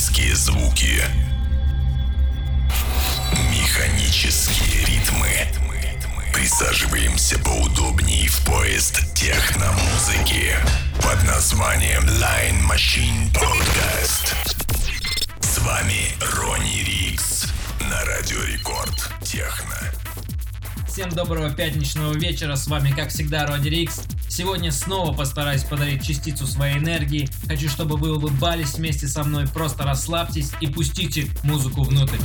Механические звуки. Механические ритмы. Присаживаемся поудобнее в поезд техномузыки под названием Line Machine Podcast. С вами Ронни Рикс на Радио Рекорд Техно. Всем доброго пятничного вечера, с вами как всегда Роди Рикс. Сегодня снова постараюсь подарить частицу своей энергии. Хочу, чтобы вы улыбались вместе со мной, просто расслабьтесь и пустите музыку внутрь.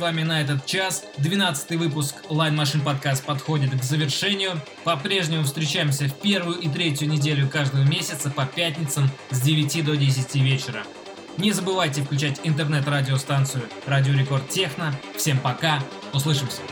Вами на этот час. 12 выпуск Line Machine Podcast подходит к завершению. По-прежнему встречаемся в первую и третью неделю каждого месяца по пятницам с 9 до 10 вечера. Не забывайте включать интернет-радиостанцию Радио Рекорд Техно. Всем пока, услышимся.